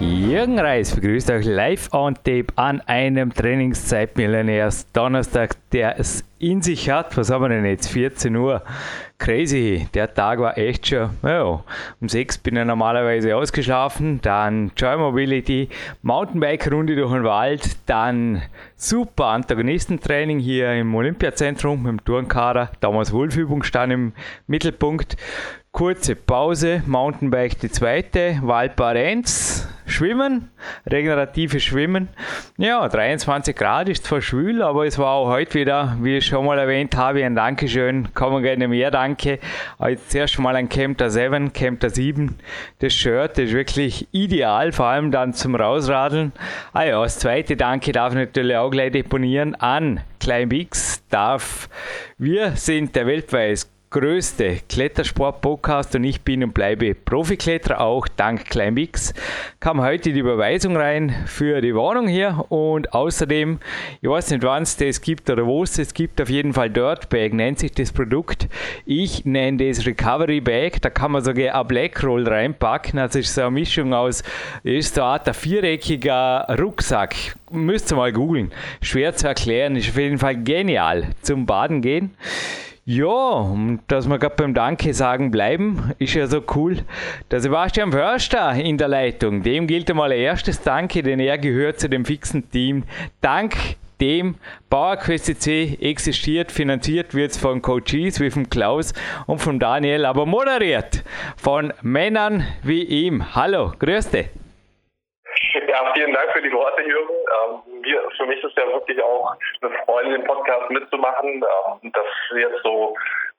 Jürgen Reis begrüßt euch live on tape an einem Trainingszeit-Millionärs Donnerstag, der es in sich hat. Was haben wir denn jetzt? 14 Uhr. Crazy. Der Tag war echt schon, ja, um 6 bin ich normalerweise ausgeschlafen. Dann Joy Mobility, Mountainbike-Runde durch den Wald. Dann super Antagonistentraining hier im Olympiazentrum mit dem Turnkader. Damals Wolfübung stand im Mittelpunkt. Kurze Pause, Mountainbike die zweite, Waldbarenz, Schwimmen, regeneratives Schwimmen. Ja, 23 Grad ist zwar schwül, aber es war auch heute wieder, wie ich schon mal erwähnt habe, ein Dankeschön, kommen gerne mehr Danke. Jetzt zuerst mal ein Camper 7, Camper 7. Das Shirt ist wirklich ideal, vor allem dann zum Rausradeln. Ah ja, das zweite Danke darf ich natürlich auch gleich deponieren an Klein Bix. Darf, wir sind der weltweit größte Klettersport-Podcast und ich bin und bleibe Profikletterer, auch dank Climbix. Kam heute die Überweisung rein für die Wohnung hier und außerdem, ich weiß nicht wann es das gibt oder wo es das gibt, auf jeden Fall Dirtbag nennt sich das Produkt. Ich nenne das Recovery Bag, da kann man sogar ein Blackroll reinpacken, also ist so eine Mischung aus, ist so eine Art viereckiger Rucksack. Müsst ihr mal googeln. Schwer zu erklären, ist auf jeden Fall genial zum Baden gehen. Ja, dass wir gerade beim Danke sagen bleiben, ist ja so cool. Der Sebastian Förster in der Leitung, dem gilt einmal ein erstes Danke, denn er gehört zu dem fixen Team. Dank dem PowerQuest C existiert, finanziert wird es von Coaches wie von Klaus und von Daniel, aber moderiert von Männern wie ihm. Hallo, grüß dich. Ja, vielen Dank für die Worte, Jürgen. Wir, für mich ist ja wirklich auch eine Freude, den Podcast mitzumachen. Ähm, wir jetzt so,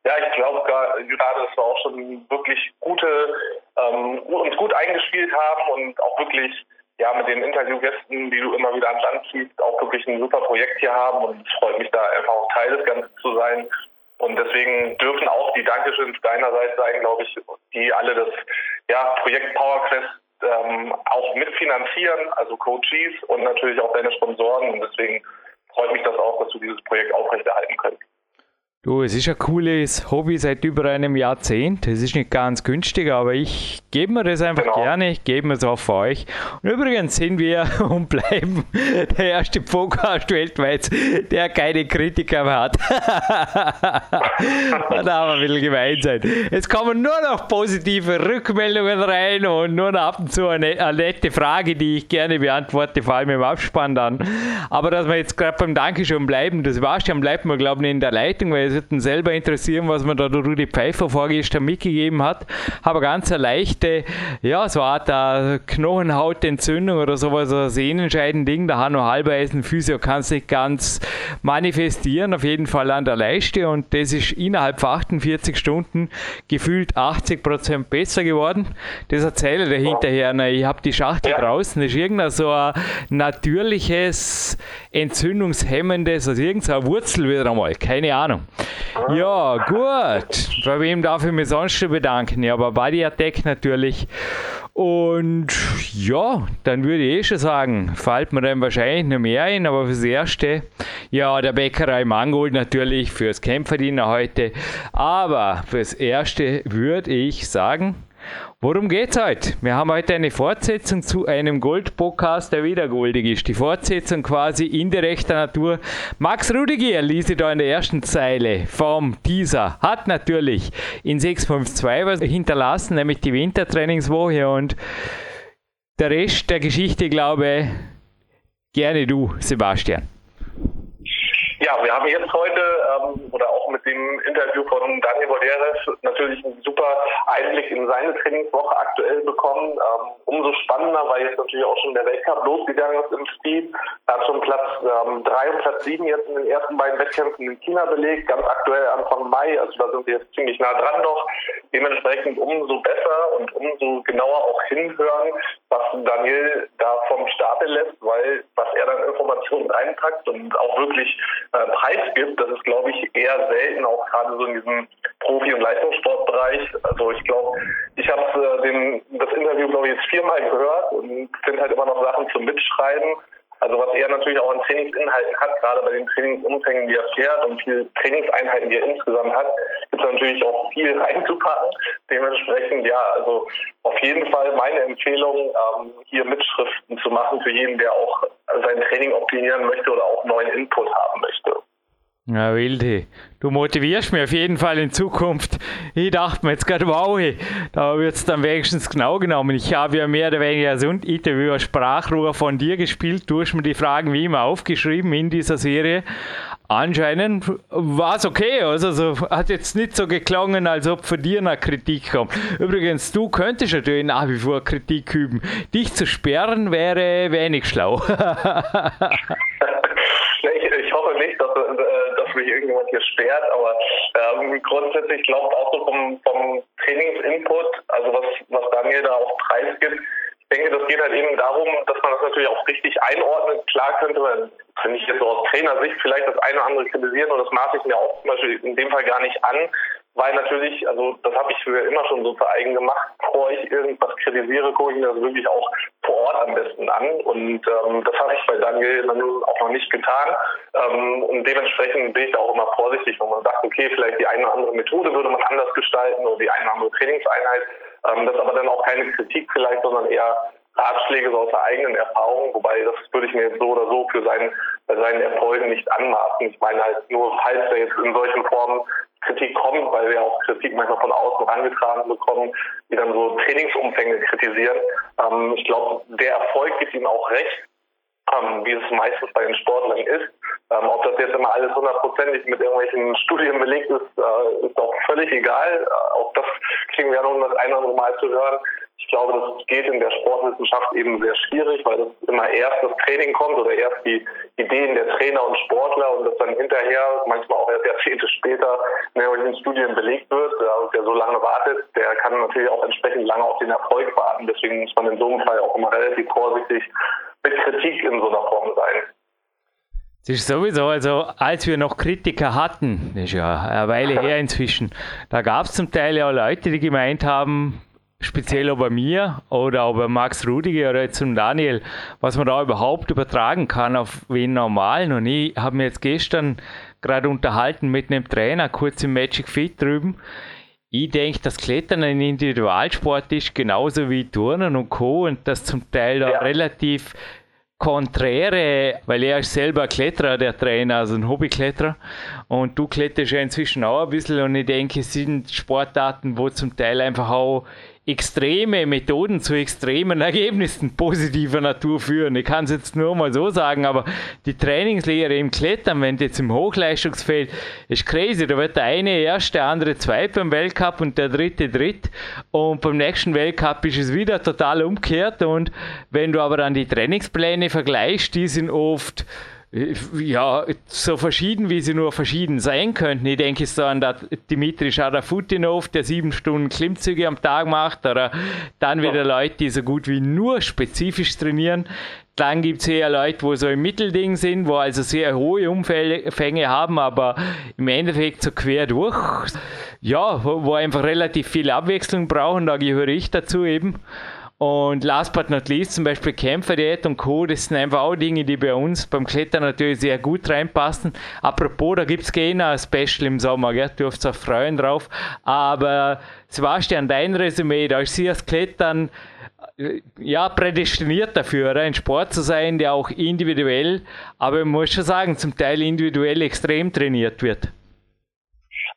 ja, ich glaube gerade, dass wir auch schon wirklich gute, ähm, uns gut eingespielt haben und auch wirklich, ja, mit den Interviewgästen, die du immer wieder ans Land ziehst, auch wirklich ein super Projekt hier haben und es freut mich da einfach auch Teil des Ganzen zu sein. Und deswegen dürfen auch die Dankeschöns deinerseits sein, glaube ich, die alle das ja, Projekt PowerQuest ähm, auch mitfinanzieren, also Coaches und natürlich auch deine Sponsoren. Und deswegen freut mich das auch, dass du dieses Projekt aufrechterhalten kannst. Du, es ist ein cooles Hobby seit über einem Jahrzehnt. Es ist nicht ganz günstig, aber ich gebe mir das einfach genau. gerne. Ich gebe mir es auch für euch. Und übrigens sind wir und bleiben der erste Podcast weltweit, der keine Kritiker mehr hat. da man ein bisschen gemein sein. Es kommen nur noch positive Rückmeldungen rein und nur noch ab und zu eine, eine nette Frage, die ich gerne beantworte, vor allem im Abspann dann. Aber dass wir jetzt gerade beim Dankeschön bleiben, das war schon, bleibt mir, glaube ich, in der Leitung, weil es wird ihn selber interessieren, was mir da der Rudi Pfeiffer vorgestern mitgegeben hat. Aber ganz eine leichte, ja, so eine Art Knochenhautentzündung oder sowas, ein Sehnenscheidending. Da hat noch Halbeisen Physio kann sich ganz manifestieren, auf jeden Fall an der Leiste. Und das ist innerhalb von 48 Stunden gefühlt 80 Prozent besser geworden. Das erzähle ich hinterher. Ich habe die Schachtel ja. draußen. Das ist irgendein so ein natürliches, entzündungshemmendes, also irgendeine Wurzel wieder einmal. Keine Ahnung. Ja, gut. Bei wem darf ich mich sonst bedanken? Ja, bei Attack natürlich. Und ja, dann würde ich eh schon sagen, fällt mir dann wahrscheinlich noch mehr ein, aber fürs Erste, ja, der Bäckerei Mangold natürlich, fürs Kämpferdiener heute. Aber fürs Erste würde ich sagen, Worum geht's heute? Wir haben heute eine Fortsetzung zu einem Gold-Podcast, der wieder goldig ist. Die Fortsetzung quasi indirekter Natur. Max Rudiger ließ da in der ersten Zeile vom Teaser, hat natürlich in 652 was hinterlassen, nämlich die Wintertrainingswoche und der Rest der Geschichte, glaube gerne du, Sebastian. Ja, wir haben jetzt heute ähm, dem Interview von Daniel Boderes natürlich einen super Einblick in seine Trainingswoche aktuell bekommen. Ähm, umso spannender, weil jetzt natürlich auch schon der Weltcup losgegangen ist im Speed. Er hat schon Platz ähm, 3 und Platz 7 jetzt in den ersten beiden Wettkämpfen in China belegt, ganz aktuell Anfang Mai, also da sind wir jetzt ziemlich nah dran noch. Dementsprechend umso besser und umso genauer auch hinhören, was Daniel da vom Stapel lässt, weil was er dann Informationen reinpackt und auch wirklich äh, Preis gibt, das ist, glaube ich, eher selten, auch gerade so in diesem Profi- und Leistungssportbereich. Also ich glaube, ich habe äh, das Interview, glaube ich, jetzt viermal gehört und finde halt immer noch Sachen zum Mitschreiben. Also was er natürlich auch an Trainingsinhalten hat, gerade bei den Trainingsumfängen, die er fährt und viele Trainingseinheiten, die er insgesamt hat, gibt es natürlich auch viel reinzupacken. Dementsprechend, ja, also auf jeden Fall meine Empfehlung, ähm, hier Mitschriften zu machen für jeden, der auch sein Training optimieren möchte oder auch neuen Input haben möchte. Ja, Wilde, du motivierst mich auf jeden Fall in Zukunft. Ich dachte mir jetzt gerade, wow, da wird es dann wenigstens genau genommen. Ich habe ja mehr oder weniger so ein Interview Sprachrohr von dir gespielt. Du hast mir die Fragen wie immer aufgeschrieben in dieser Serie. Anscheinend war es okay. Also, also hat jetzt nicht so geklungen, als ob von dir eine Kritik kommt. Übrigens, du könntest natürlich nach wie vor Kritik üben. Dich zu sperren wäre wenig schlau. ich, ich, hoffe nicht, dass, äh, dass mich irgendjemand hier sperrt, aber ähm, grundsätzlich glaubt auch so vom, vom Trainingsinput, also was, was Daniel da auch preisgibt, ich denke, das geht halt eben darum, dass man das natürlich auch richtig einordnet. Klar könnte man, wenn ich jetzt so aus Trainersicht vielleicht das eine oder andere kritisieren und das maße ich mir auch zum Beispiel in dem Fall gar nicht an, weil natürlich, also das habe ich früher immer schon so zu eigen gemacht, bevor ich irgendwas kritisiere, gucke ich mir das wirklich auch vor Ort am besten an. Und ähm, das habe ich bei Daniel dann auch noch nicht getan. Ähm, und dementsprechend bin ich da auch immer vorsichtig, wenn man sagt, okay, vielleicht die eine oder andere Methode würde man anders gestalten oder die eine oder andere Trainingseinheit. Ähm, das ist aber dann auch keine Kritik vielleicht, sondern eher Ratschläge aus der eigenen Erfahrung, wobei das würde ich mir jetzt so oder so für seinen, seinen Erfolgen nicht anmaßen. Ich meine halt nur, falls er jetzt in solchen Formen Kritik kommt, weil wir auch Kritik manchmal von außen herangetragen bekommen, die dann so Trainingsumfänge kritisieren. Ähm, ich glaube, der Erfolg gibt ihm auch recht, ähm, wie es meistens bei den Sportlern ist. Ähm, ob das jetzt immer alles hundertprozentig mit irgendwelchen Studien belegt ist, äh, ist auch völlig egal. Äh, auch das kriegen wir ja noch das ein oder andere Mal zu hören. Ich glaube, das geht in der Sportwissenschaft eben sehr schwierig, weil das immer erst das Training kommt oder erst die Ideen der Trainer und Sportler und das dann hinterher, manchmal auch erst Jahrzehnte später, in Studien belegt wird. Wer so lange wartet, der kann natürlich auch entsprechend lange auf den Erfolg warten. Deswegen muss man in so einem Fall auch immer relativ vorsichtig mit Kritik in so einer Form sein. Das ist sowieso, also als wir noch Kritiker hatten, das ist ja eine Weile her inzwischen, da gab es zum Teil ja Leute, die gemeint haben, speziell auch bei mir oder auch bei Max Rudiger oder jetzt zum Daniel, was man da überhaupt übertragen kann auf wen normalen. Und ich habe mir jetzt gestern gerade unterhalten mit einem Trainer, kurz im Magic Fit drüben. Ich denke, dass Klettern ein Individualsport ist, genauso wie Turnen und Co. und das zum Teil ja. relativ konträre, weil er ist selber Kletterer, der Trainer, also ein Hobbykletterer. Und du kletterst ja inzwischen auch ein bisschen und ich denke, es sind Sportarten, wo zum Teil einfach auch extreme Methoden zu extremen Ergebnissen positiver Natur führen. Ich kann es jetzt nur mal so sagen, aber die Trainingslehre im Klettern, wenn jetzt im Hochleistungsfeld, ist crazy. Da wird der eine erst, der andere zweit beim Weltcup und der dritte dritt. Und beim nächsten Weltcup ist es wieder total umgekehrt. Und wenn du aber dann die Trainingspläne vergleichst, die sind oft ja, so verschieden, wie sie nur verschieden sein könnten. Ich denke so an Dimitri Scharafutinov, der sieben Stunden Klimmzüge am Tag macht, oder dann wieder Leute, die so gut wie nur spezifisch trainieren. Dann gibt es eher Leute, wo so im Mittelding sind, wo also sehr hohe Umfänge haben, aber im Endeffekt so quer durch. Ja, wo, wo einfach relativ viel Abwechslung brauchen, da gehöre ich dazu eben. Und last but not least zum Beispiel Kämpferdiät und Co. Das sind einfach auch Dinge, die bei uns beim Klettern natürlich sehr gut reinpassen. Apropos, da gibt es gerne ein Special im Sommer, gell? dürft auch freuen drauf. Aber Sebastian, dein Resümee, da ist sie das Klettern äh, ja, prädestiniert dafür, ein Sport zu sein, der auch individuell, aber man muss schon sagen, zum Teil individuell extrem trainiert wird.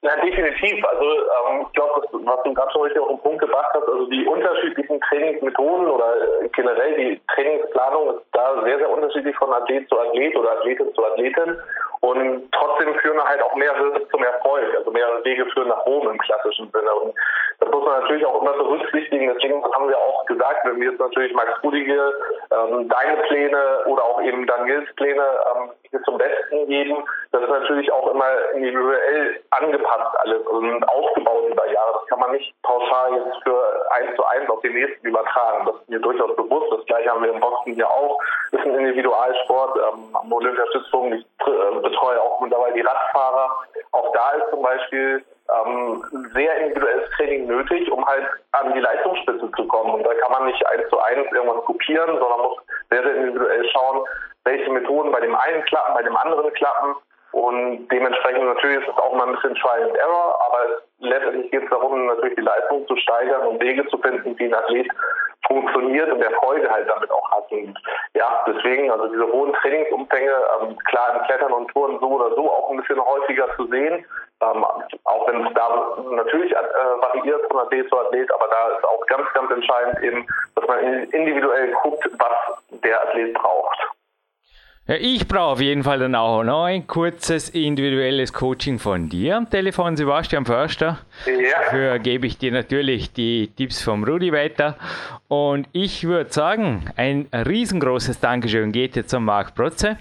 Na, definitiv. Also ähm, ich glaube, was du gerade schon richtig auf den Punkt gebracht hast, also die unterschiedlichen Trainingsmethoden oder generell die Trainingsplanung ist da sehr, sehr unterschiedlich von Athlet zu Athlet oder Athletin zu Athletin. Und trotzdem führen halt auch mehrere zum Erfolg, also mehrere Wege führen nach oben im klassischen Sinne. Und das muss man natürlich auch immer berücksichtigen. Deswegen haben wir auch gesagt, wenn wir jetzt natürlich Max Rudige, ähm, deine Pläne oder auch eben Daniels Pläne ähm, zum Besten geben, das ist natürlich auch immer individuell angepasst alles und aufgebaut über Jahre. Das kann man nicht pauschal jetzt für eins zu eins auf den nächsten übertragen. Das ist mir durchaus bewusst. Das gleiche haben wir im Boxen hier auch. Das ist ein Individualsport. Ähm, am Olympiastützpunkt, ich äh, betreue auch mittlerweile die Radfahrer. Auch da ist zum Beispiel ähm, sehr individuelles Training nötig, um halt an die Leistungsspitze zu kommen. Und da kann man nicht eins zu eins irgendwas kopieren, sondern muss sehr, sehr individuell schauen, welche Methoden bei dem einen klappen, bei dem anderen klappen. Und dementsprechend natürlich ist es auch mal ein bisschen Trial and Error, aber letztendlich geht es darum, natürlich die Leistung zu steigern und Wege zu finden, wie ein Athlet funktioniert und Erfolge halt damit auch hat. Und ja, deswegen, also diese hohen Trainingsumfänge, ähm, klar im Klettern und Touren so oder so auch ein bisschen häufiger zu sehen, ähm, auch wenn es da natürlich äh, variiert von Athlet zu Athlet, aber da ist auch ganz, ganz entscheidend eben, dass man individuell guckt, was der Athlet braucht. Ja, ich brauche auf jeden Fall dann auch noch ein kurzes individuelles Coaching von dir am Telefon, Sebastian Förster. Ja. Dafür gebe ich dir natürlich die Tipps vom Rudi weiter. Und ich würde sagen, ein riesengroßes Dankeschön geht jetzt an Marc Protze,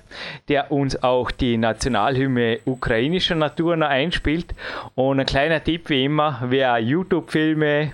der uns auch die Nationalhymne ukrainischer Natur noch einspielt. Und ein kleiner Tipp wie immer, wer YouTube-Filme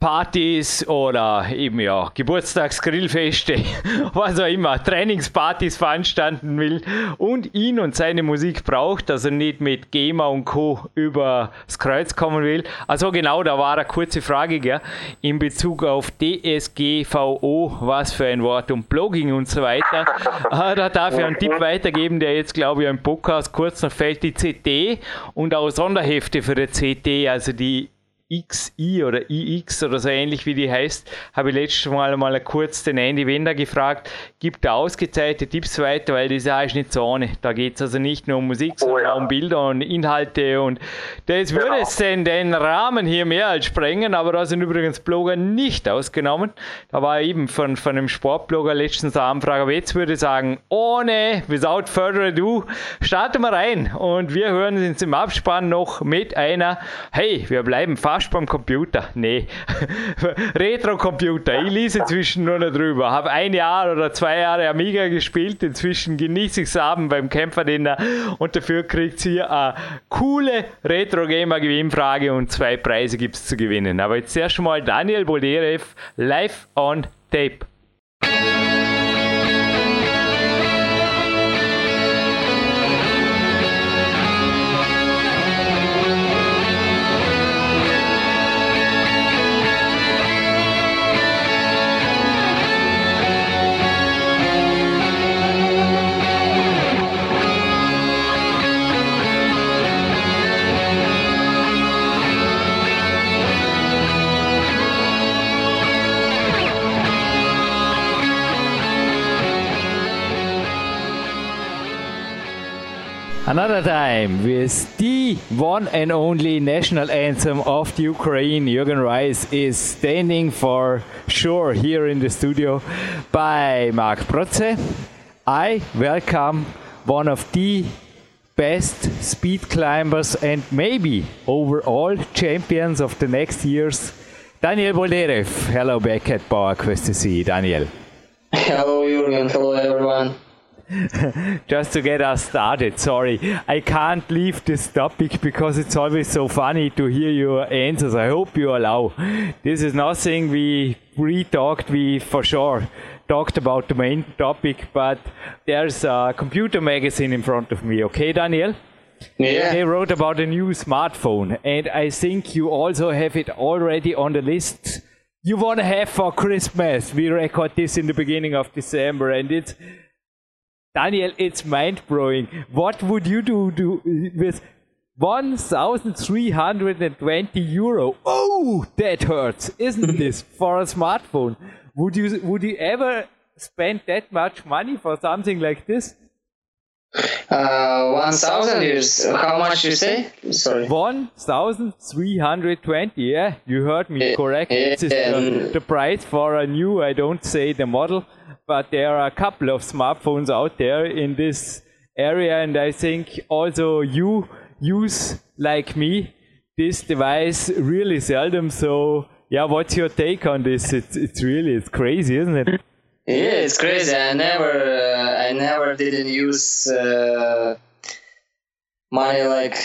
Partys oder eben ja Geburtstagsgrillfeste, was auch immer, Trainingspartys veranstalten will und ihn und seine Musik braucht, also nicht mit GEMA und Co. übers Kreuz kommen will. Also genau, da war eine kurze Frage gell, in Bezug auf DSGVO, was für ein Wort und Blogging und so weiter. Ah, da darf ich einen Tipp weitergeben, der jetzt glaube ich im Podcast kurz noch fällt, die CT und auch Sonderhefte für die CT, also die XI oder IX oder so ähnlich wie die heißt, habe ich letztes Mal mal kurz den Andy Wender gefragt, gibt er ausgezeichnete Tipps weiter, weil das ist nicht so ohne. Da geht es also nicht nur um Musik, oh, sondern ja. um Bilder und Inhalte und das würde genau. den, den Rahmen hier mehr als sprengen, aber da sind übrigens Blogger nicht ausgenommen. Da war eben von, von einem Sportblogger letztens eine Anfrage, aber jetzt würde ich sagen, ohne, without further ado, starten wir rein und wir hören uns im Abspann noch mit einer, hey, wir bleiben fast fast beim Computer. Nee. Retro-Computer. Ich lese inzwischen nur noch drüber. Habe ein Jahr oder zwei Jahre Amiga gespielt. Inzwischen genieße ich es abend beim Kämpferdiener. Und dafür kriegt ihr eine coole Retro-Gamer-Gewinnfrage und zwei Preise gibt es zu gewinnen. Aber jetzt erst mal Daniel Bolderev live on tape. Another time with the one and only national anthem of the Ukraine, Jürgen Reis is standing for sure here in the studio by Mark Protze. I welcome one of the best speed climbers and maybe overall champions of the next years, Daniel Boldyrev. Hello back at Power Quest to see Daniel. Hello Jürgen, hello everyone. just to get us started, sorry, I can't leave this topic because it's always so funny to hear your answers. I hope you allow. This is nothing we pre-talked, we for sure talked about the main topic, but there's a computer magazine in front of me, okay, Daniel? Yeah. They wrote about a new smartphone, and I think you also have it already on the list you want to have for Christmas. We record this in the beginning of December, and it's Daniel, it's mind blowing. What would you do, do with 1,320 euro? Oh, that hurts, isn't this, for a smartphone? Would you would you ever spend that much money for something like this? Uh, 1,000 years. How much you say? Sorry. 1,320. Yeah, you heard me correct. this is the, the price for a new. I don't say the model but there are a couple of smartphones out there in this area, and I think also you use, like me, this device really seldom. So, yeah, what's your take on this? It's, it's really it's crazy, isn't it? Yeah, it's crazy. I never, uh, I never didn't use uh, money like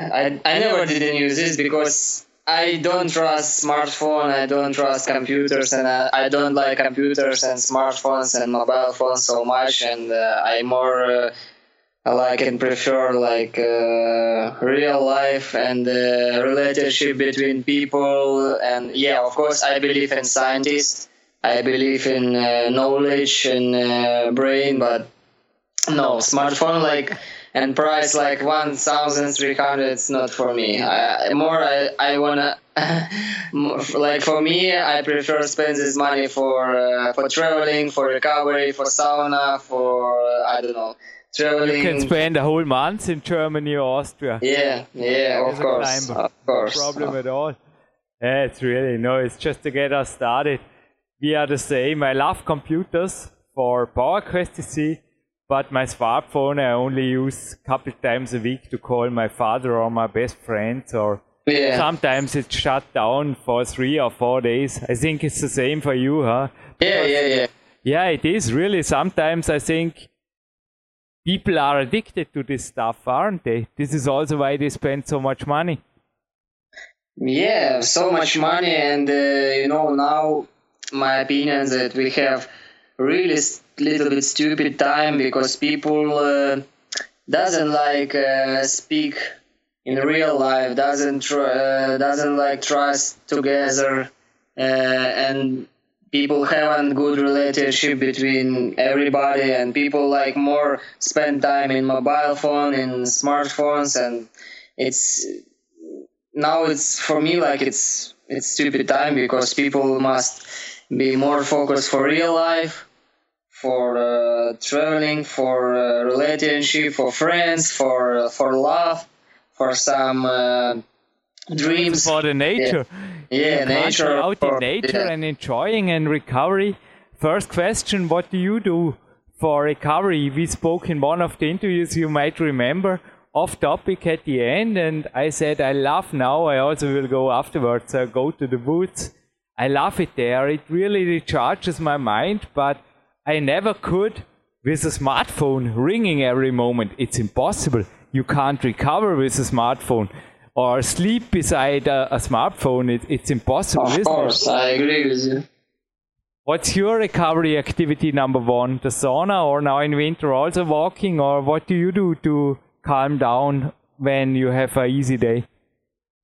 I, I never didn't use this because I don't trust smartphone. I don't trust computers, and I, I don't like computers and smartphones and mobile phones so much. And uh, I more uh, I like and prefer like uh, real life and uh, relationship between people. And yeah, of course, I believe in scientists. I believe in uh, knowledge and uh, brain, but no smartphone like and price like 1300 it's not for me. I, more i, I wanna like for me i prefer spend this money for uh, for traveling for recovery for sauna for uh, i don't know traveling you can spend a whole month in germany or austria. Yeah yeah of course of course. No problem at all. Yeah, it's really no it's just to get us started. We are the same. I love computers for power quest to see but my smartphone I only use a couple times a week to call my father or my best friends or yeah. sometimes it's shut down for three or four days. I think it's the same for you, huh? Yeah, yeah, yeah. Yeah, it is really. Sometimes I think people are addicted to this stuff, aren't they? This is also why they spend so much money. Yeah, so much money, and uh, you know now my opinion that we have really little bit stupid time because people uh, doesn't like uh, speak in real life doesn't tr- uh, doesn't like trust together uh, and people haven't good relationship between everybody and people like more spend time in mobile phone in smartphones and it's now it's for me like it's it's stupid time because people must be more focused for real life for uh, traveling, for uh, relationship, for friends, for uh, for love, for some uh, dreams. For the nature. Yeah, yeah nature. Out for, in nature yeah. and enjoying and recovery. First question: What do you do for recovery? We spoke in one of the interviews. You might remember off topic at the end, and I said I love now. I also will go afterwards. I go to the woods. I love it there. It really recharges my mind, but I never could with a smartphone ringing every moment. It's impossible. You can't recover with a smartphone or sleep beside a, a smartphone. It, it's impossible. Of course, it? I agree with you. What's your recovery activity number one? The sauna or now in winter also walking or what do you do to calm down when you have a easy day?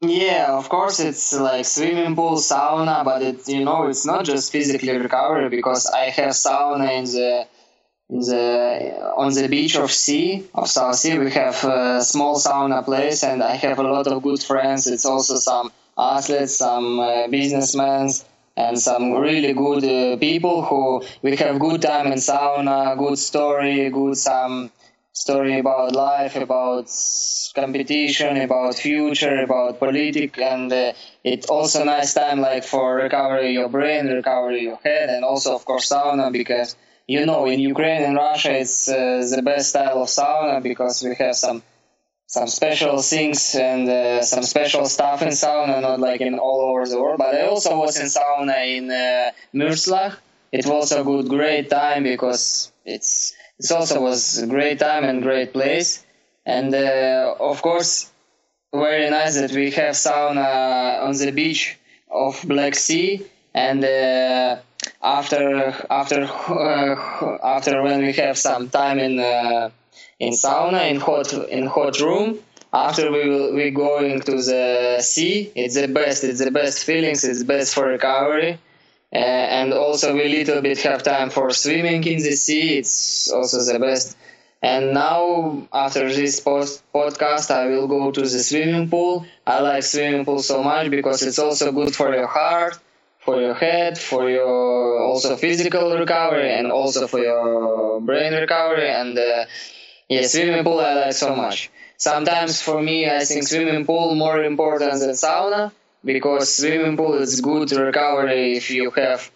Yeah, of course it's like swimming pool, sauna, but it you know it's not just physically recovery because I have sauna in the in the on the beach of sea of South Sea. We have a small sauna place, and I have a lot of good friends. It's also some athletes, some uh, businessmen, and some really good uh, people who we have good time in sauna, good story, good some story about life, about competition, about future, about politics, and uh, it's also nice time like for recovery your brain, recovery your head, and also of course sauna because you know in Ukraine and Russia it's uh, the best style of sauna because we have some some special things and uh, some special stuff in sauna, not like in all over the world. But I also was in sauna in uh, Mürzlach. It was a good, great time because it's it also was a great time and great place. And uh, of course, very nice that we have sauna on the beach of Black Sea. And uh, after after uh, after when we have some time in uh, in sauna in hot in hot room, after we will we going to the sea. It's the best. It's the best feelings. It's best for recovery. Uh, and also we little bit have time for swimming in the sea. It's also the best. And now after this post podcast, I will go to the swimming pool. I like swimming pool so much because it's also good for your heart, for your head, for your also physical recovery, and also for your brain recovery. And uh, yeah, swimming pool I like so much. Sometimes for me, I think swimming pool more important than sauna because swimming pool is good recovery if you have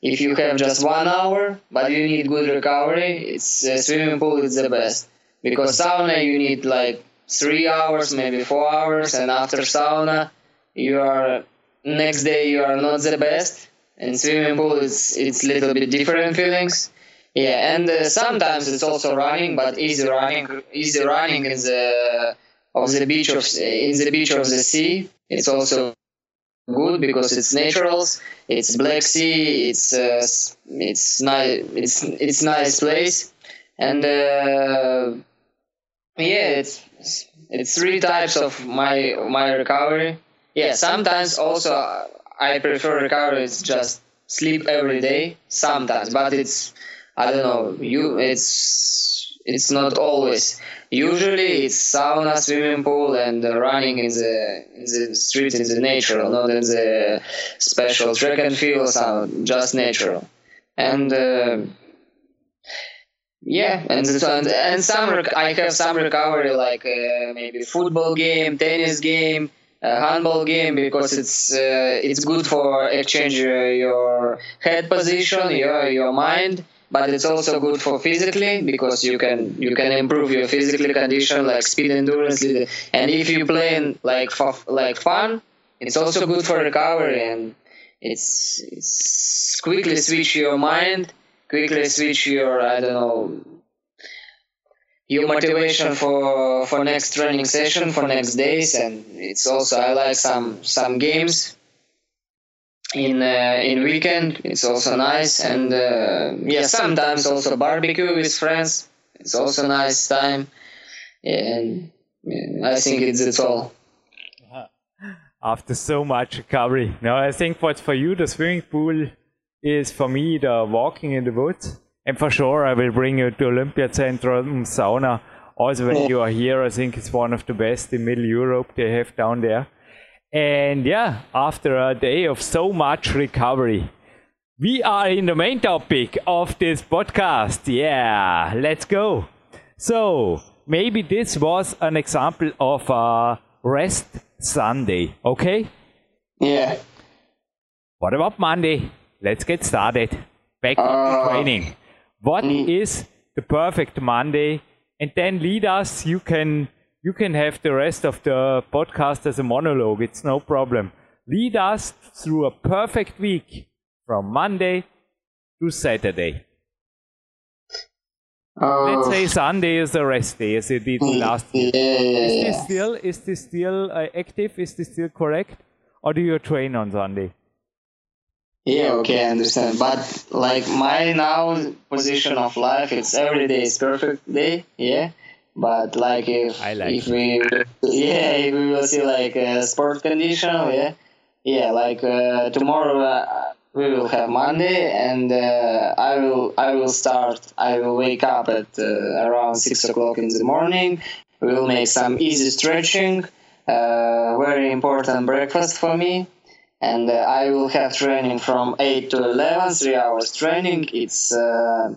if you have just one hour but you need good recovery it's uh, swimming pool is the best. Because sauna you need like three hours maybe four hours and after sauna you are next day you are not the best and swimming pool is it's little bit different feelings. Yeah and uh, sometimes it's also running but easy running easy running in the of the beach of in the beach of the sea it's also good because it's naturals. It's Black Sea. It's uh, it's nice. It's it's nice place, and uh, yeah, it's it's three types of my my recovery. Yeah, sometimes also I prefer recovery. It's just sleep every day. Sometimes, but it's I don't know. You it's it's not always. Usually it's sauna, swimming pool, and running in the in the street in the natural, not in the special track and field. So just natural, and. Uh, yeah, and and, and some rec- I have some recovery like uh, maybe football game, tennis game, uh, handball game because it's uh, it's good for exchange your head position, your your mind, but it's also good for physically because you can you can improve your physical condition like speed endurance, and if you play in like for like fun, it's also good for recovery and it's it's quickly switch your mind quickly switch your I don't know your motivation for for next training session for next days and it's also I like some some games in uh, in weekend it's also nice and uh, yeah sometimes also barbecue with friends it's also nice time and yeah, I think it's it's all after so much recovery now I think what's for you the swimming pool is for me the walking in the woods. And for sure, I will bring you to Olympiazentrum sauna. Also, when you are here, I think it's one of the best in Middle Europe they have down there. And yeah, after a day of so much recovery, we are in the main topic of this podcast. Yeah, let's go. So, maybe this was an example of a rest Sunday, okay? Yeah. What about Monday? let's get started. Back uh, to training. What mm. is the perfect Monday? And then lead us. You can you can have the rest of the podcast as a monologue. It's no problem. Lead us through a perfect week from Monday to Saturday. Uh, Let's say Sunday is a rest day, as it did mm, last week. Yeah, is this still is this still uh, active? Is this still correct, or do you train on Sunday? Yeah, okay, I understand. But like my now position of life, it's every day is perfect day. Yeah. But like if like if we yeah if we will see like a sport condition yeah yeah like uh, tomorrow uh, we will have Monday and uh, I will I will start I will wake up at uh, around six o'clock in the morning. We will make some easy stretching. Uh, very important breakfast for me and uh, I will have training from 8 to 11, 3 hours training. It's uh,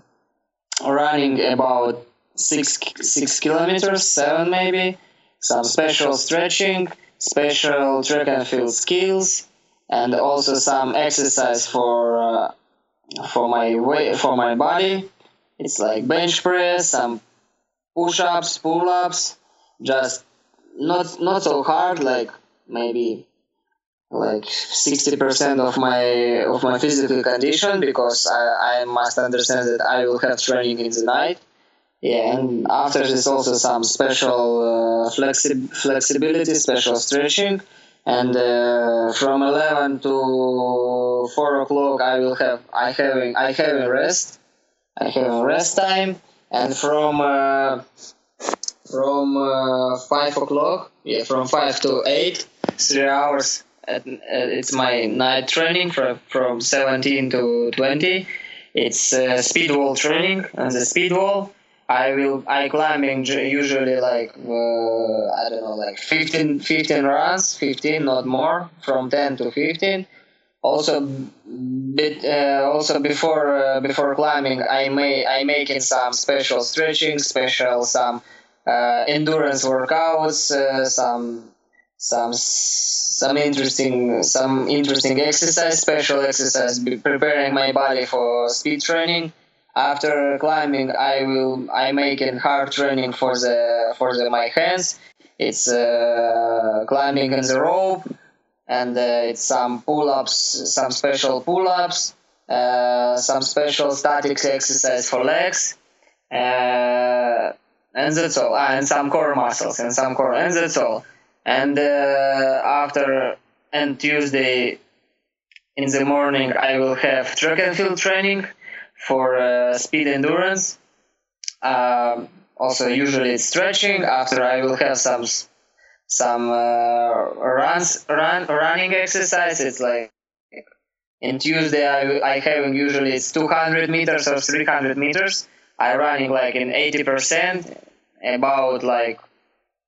running about 6, 6 kilometers, 7 maybe, some special stretching, special track and field skills, and also some exercise for uh, for my for my body. It's like bench press, some push-ups, pull-ups, just not not so hard, like maybe like 60% of my of my physical condition because I, I must understand that I will have training in the night. Yeah, and after this also some special uh, flexi- flexibility, special stretching, and uh, from 11 to 4 o'clock I will have I having I having rest, I have rest time, and from uh, from uh, 5 o'clock, yeah, from 5 to 8, three hours at, it's my night training from from 17 to 20. It's uh, speed wall training on the speed wall. I will I climbing usually like uh, I don't know like 15 15 runs, 15 not more, from 10 to 15. Also, bit uh, also before uh, before climbing, I may I making some special stretching, special some uh, endurance workouts, uh, some some some interesting some interesting exercise, special exercise, preparing my body for speed training. After climbing, I will I make a hard training for the for the my hands. It's uh, climbing on the rope, and uh, it's some pull-ups, some special pull-ups, uh, some special static exercise for legs, uh, and that's all. Ah, and some core muscles and some core, and that's all and uh, after and Tuesday in the morning I will have track and field training for uh, speed endurance. Um, also usually it's stretching. After I will have some some uh, runs run running exercise. It's like in Tuesday I I have usually it's 200 meters or 300 meters. I running like in 80 percent, about like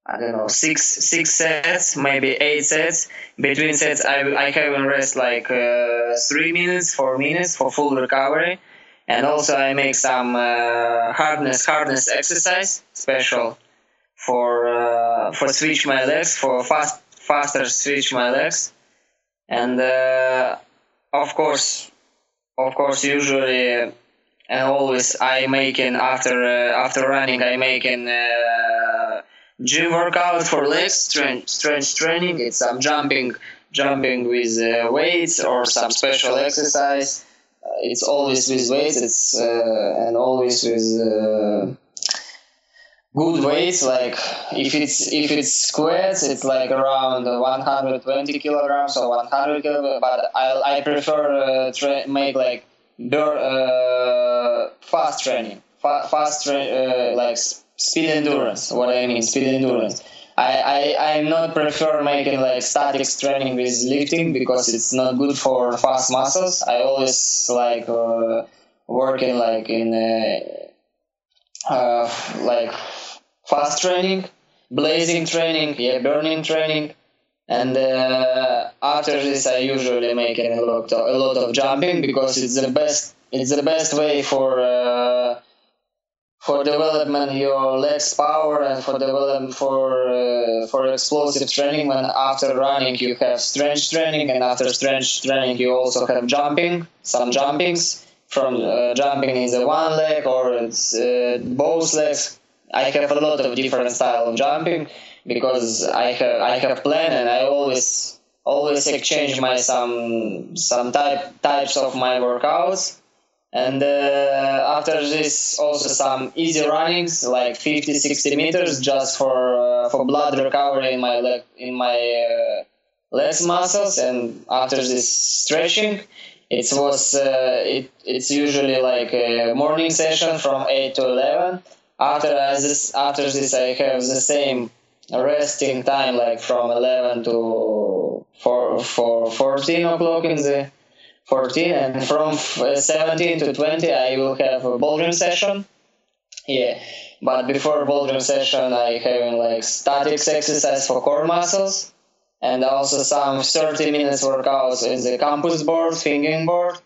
I don't know six six sets, maybe eight sets. Between sets, I I have rest like uh, three minutes, four minutes for full recovery, and also I make some uh, hardness hardness exercise special for uh, for switch my legs for fast faster switch my legs, and uh, of course, of course, usually and always I making after uh, after running I making uh, gym workout for legs strength strength training. It's some jumping jumping with uh, weights or some special exercise. Uh, it's always with weights. It's uh, and always with uh, good weights. Like if it's if it's squats, it's like around 120 kilograms or 100 kilograms. But I I prefer tra- make like uh, fast training, fa- fast tra- uh, like speed endurance. What I mean, speed endurance. I, I I'm not prefer making like static training with lifting because it's not good for fast muscles. I always like uh, working like in uh, uh, like fast training, blazing training, yeah, burning training and uh, after this I usually make a lot of, a lot of jumping because it's the best it's the best way for uh, for development your legs power and for development for uh, for explosive training when after running you have strength training and after strength training you also have jumping some jumpings from uh, jumping in the one leg or it's uh, both legs. I have a lot of different style of jumping because I have I have plan and I always always exchange my some some type types of my workouts and uh, after this also some easy runnings like 50 60 meters just for uh, for blood recovery in my leg in my uh, legs muscles. And after this stretching it was uh, it, it's usually like a morning session from 8 to 11 after this after this i have the same resting time like from 11 to 4, 4 14 o'clock in the 14 and from 17 to 20 i will have a bouldering session yeah but before bouldering session i having like statics exercise for core muscles and also some 30 minutes workouts in the campus board swinging board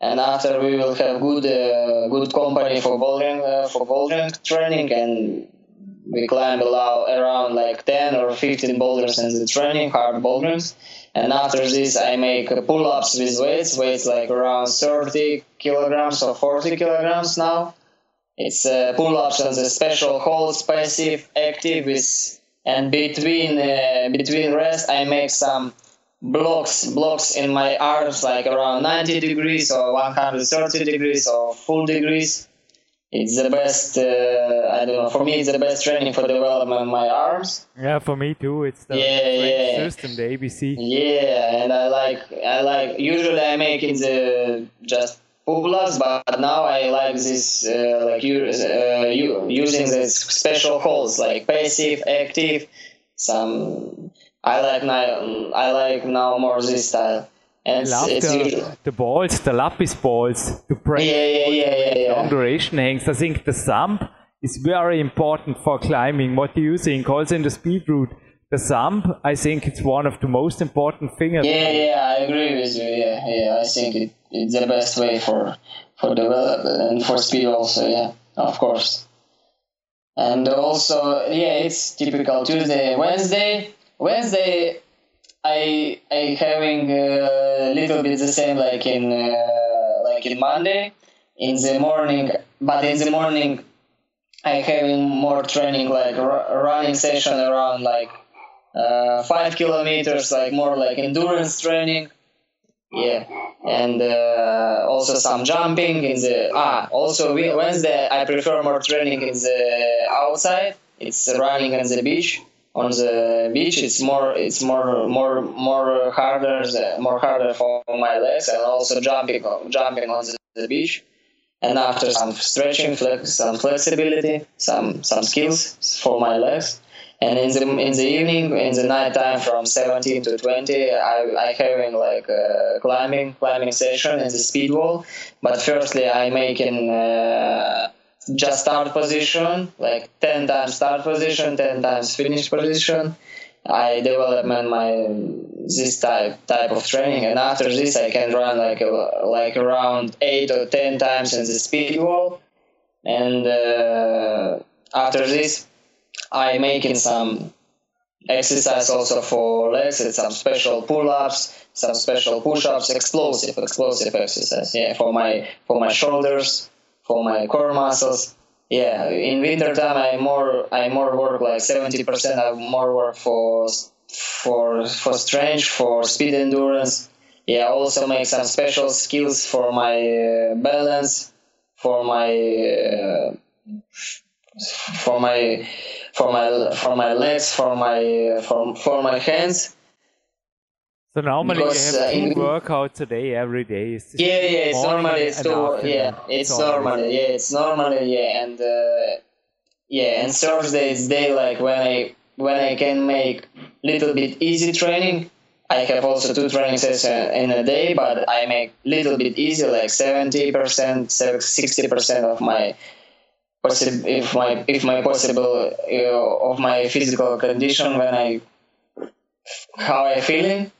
and after we will have good uh, good company for bouldering uh, for bouldering training and we climb around like 10 or 15 boulders in the training, hard boulders. And after this, I make pull-ups with weights, weights like around 30 kilograms or 40 kilograms now. It's uh, pull-ups on the special holds, passive, active, with, and between uh, between rest, I make some blocks blocks in my arms like around 90 degrees or 130 degrees or full degrees it's the best. Uh, I don't know. For me, it's the best training for development of my arms. Yeah, for me too. It's the yeah, yeah. system, the ABC. Yeah, and I like. I like. Usually, I make in the just pull-ups, but now I like this, uh, like you, uh, using the special holds, like passive, active. Some. I like now. I like now more this style. I love the, the, balls, the lapis balls to break yeah, yeah, yeah, long duration hangs. I think the thumb is very important for climbing. What do you think? Also in the speed route, the thumb, I think it's one of the most important things. Yeah, yeah, I agree with you. Yeah, yeah, I think it, it's the best way for for development and for speed also. Yeah, of course. And also, yeah, it's typical Tuesday, Wednesday. Wednesday, I I having a little bit the same like in uh, like in Monday in the morning, but in the morning I having more training like r- running session around like uh, five kilometers, like more like endurance training. Yeah, and uh, also some jumping in the ah. Also Wednesday I prefer more training in the outside. It's running on the beach on the beach it's more it's more more more harder more harder for my legs and also jumping jumping on the beach and after some stretching, flex, some flexibility, some some skills for my legs. And in the in the evening, in the night time, from 17 to 20, I I having like climbing climbing session in the speed wall. But firstly, I making uh, just start position, like 10 times start position, 10 times finish position. I develop my this type type of training, and after this, I can run like a, like around eight or ten times in the speed wall, and uh, after this, I making some exercise also for legs. It's some special pull-ups, some special push-ups, explosive, explosive exercise. Yeah, for my for my shoulders, for my core muscles. Yeah, in winter time I more I more work like seventy percent. I more work for for for strength, for speed endurance. Yeah, also make some special skills for my uh, balance, for my uh, for my for my for my legs, for my for for my hands. So normally because, you have uh, two workouts a day every day. Is yeah, yeah, it's normally it's two, yeah, it's normally yeah, it's normally yeah, and uh, yeah, and Thursday is day like when I when I can make little bit easy training. I have also two training sessions in a day, but I make little bit easy, like seventy percent, sixty percent of my possible if my if my possible uh, of my physical condition when I how I feeling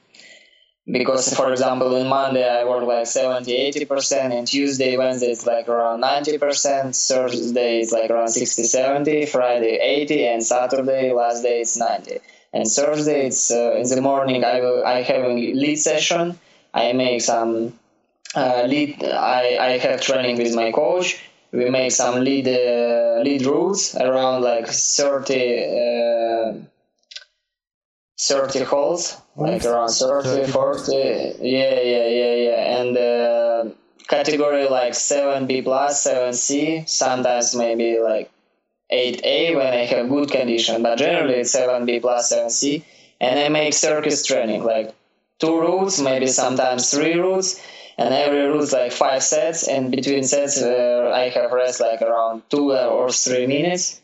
because for example on monday i work like 70 80% and tuesday wednesday it's like around 90% thursday it's like around 60 70 friday 80 and saturday last day it's 90 and thursday it's uh, in the morning i will i have a lead session. I make some uh, lead i i have training with my coach. We make some lead uh, lead routes around like 30 uh, 30 holes, like around 30, 40. Yeah, yeah, yeah, yeah. And uh, category like 7B plus, 7C, sometimes maybe like 8A when I have good condition, but generally it's 7B plus, 7C. And I make circus training, like two routes, maybe sometimes three routes, and every route like five sets, and between sets uh, I have rest like around two or three minutes.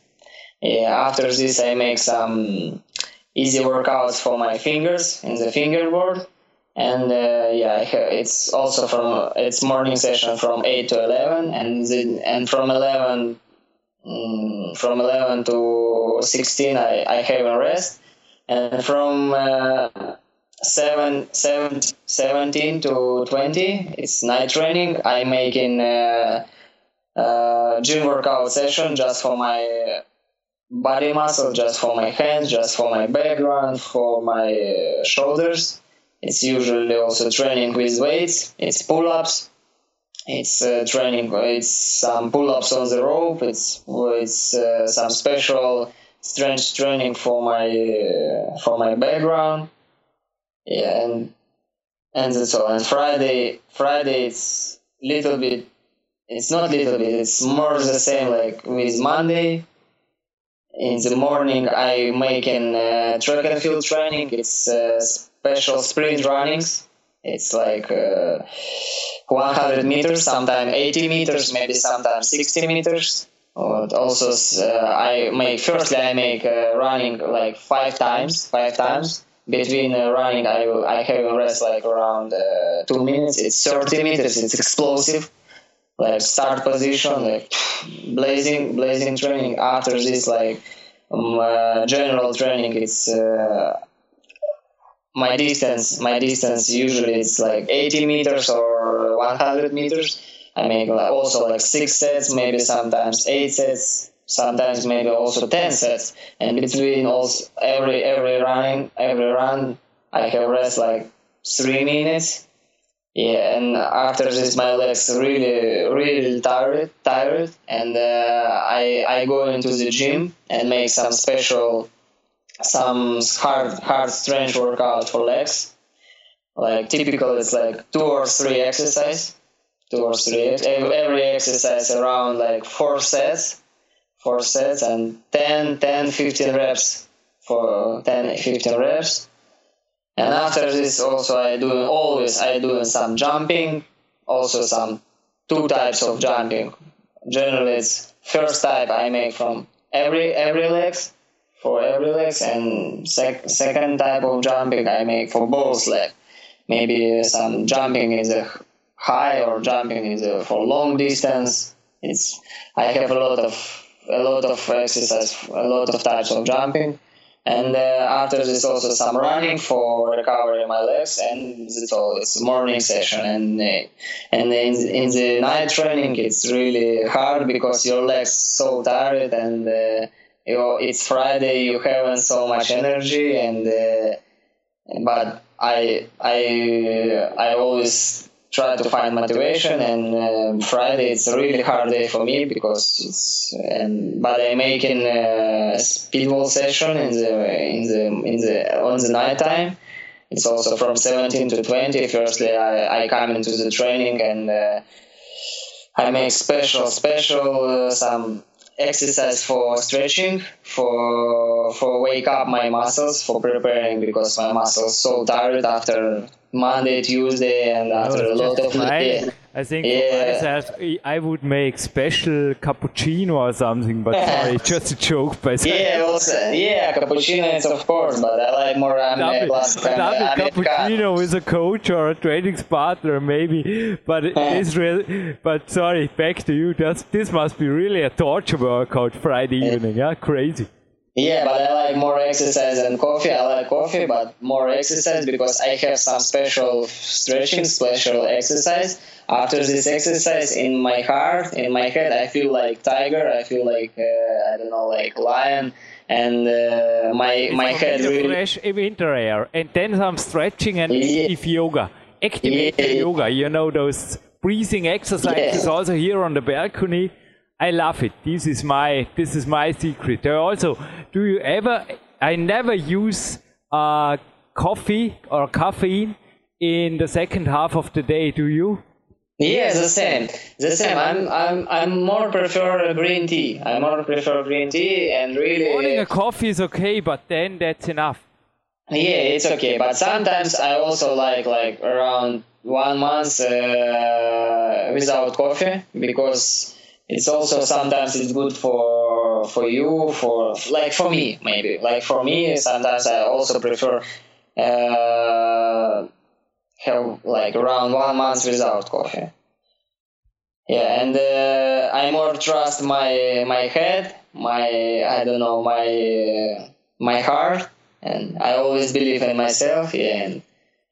Yeah, after this I make some easy workouts for my fingers in the fingerboard. And uh, yeah it's also from it's morning session from 8 to 11 and the, and from 11 um, from 11 to 16 I, I have a rest. And from uh, 7, 7 17 to 20 it's night training. I make in uh, uh, gym workout session just for my body muscle just for my hands, just for my background, for my uh, shoulders. It's usually also training with weights. It's pull-ups. It's uh, training. It's some pull-ups on the rope. It's it's uh, some special strength training for my uh, for my background. Yeah, and and that's all. And Friday, Friday it's little bit. It's not little bit. It's more the same like with Monday in the morning I make an uh, track and field training. It's uh, special sprint runnings. It's like uh, 100 meters, sometimes 80 meters, maybe sometimes 60 meters. But also, uh, I make firstly I make uh, running like five times, five times. Between uh, running, I I have a rest like around two minutes. It's 30 meters. It's explosive like start position, like blazing, blazing training. After this, like um, uh, general training, it's uh, my distance. My distance usually it's like 80 meters or 100 meters. I make like also like six sets, maybe sometimes eight sets, sometimes maybe also 10 sets. And between also every every running, every run, I have rest like three minutes yeah and after this my legs really really tired tired and uh, i i go into the gym and make some special some hard hard strength workout for legs. Like typical it's like two or three exercise two or three every exercise around like four sets four sets and 10 10 15 reps for 10 15 reps and after this, also I do always I do some jumping, also some two types of jumping. Generally, it's first type I make from every every legs for every legs, and sec- second type of jumping I make for both legs. Maybe some jumping is a high or jumping is a for long distance. It's I have a lot of a lot of exercise, a lot of types of jumping and uh, after this also some running for recovering my legs and it's all it's morning session and uh, and in, in the night training it's really hard because your legs so tired and uh, it's friday you haven't so much energy and but i i i always try to find motivation and uh, friday it's a really hard day for me because it's and but i'm making a speed wall session in the in the in the on the night time. It's also from 17 to 20 firstly i, I come into the training and uh, i make special special uh, some exercise for stretching for for wake up my muscles for preparing because my muscles so tired after Monday, Tuesday, and oh, after no, a lot of yeah. I think yeah. myself, I would make special cappuccino or something, but sorry, just a joke. By yeah, also, uh, yeah, cappuccino is of course, but I like more double, double cappuccino with a coach or a training partner, maybe. But it's real. But sorry, back to you. That's, this must be really a torture workout Friday evening. Yeah, crazy. Yeah, but I like more exercise than coffee. I like coffee, but more exercise because I have some special stretching, special exercise. After this exercise, in my heart, in my head, I feel like tiger. I feel like uh, I don't know, like lion, and uh, my it's my head really fresh winter air, and then some stretching and yeah. active yoga, active yeah. yoga. You know those breathing exercises yeah. also here on the balcony I love it. This is my this is my secret. Also, do you ever? I never use uh, coffee or caffeine in the second half of the day. Do you? Yeah, the same. The same. I'm I'm I'm more prefer green tea. I more prefer green tea and really. Morning a coffee is okay, but then that's enough. Yeah, it's okay. But sometimes I also like like around one month uh, without coffee because it's also sometimes it's good for for you for like for me maybe. Like for me sometimes i also prefer uh, have like around one month without coffee. Yeah and uh, i more trust my my head my i don't know my my heart and i always believe in myself yeah and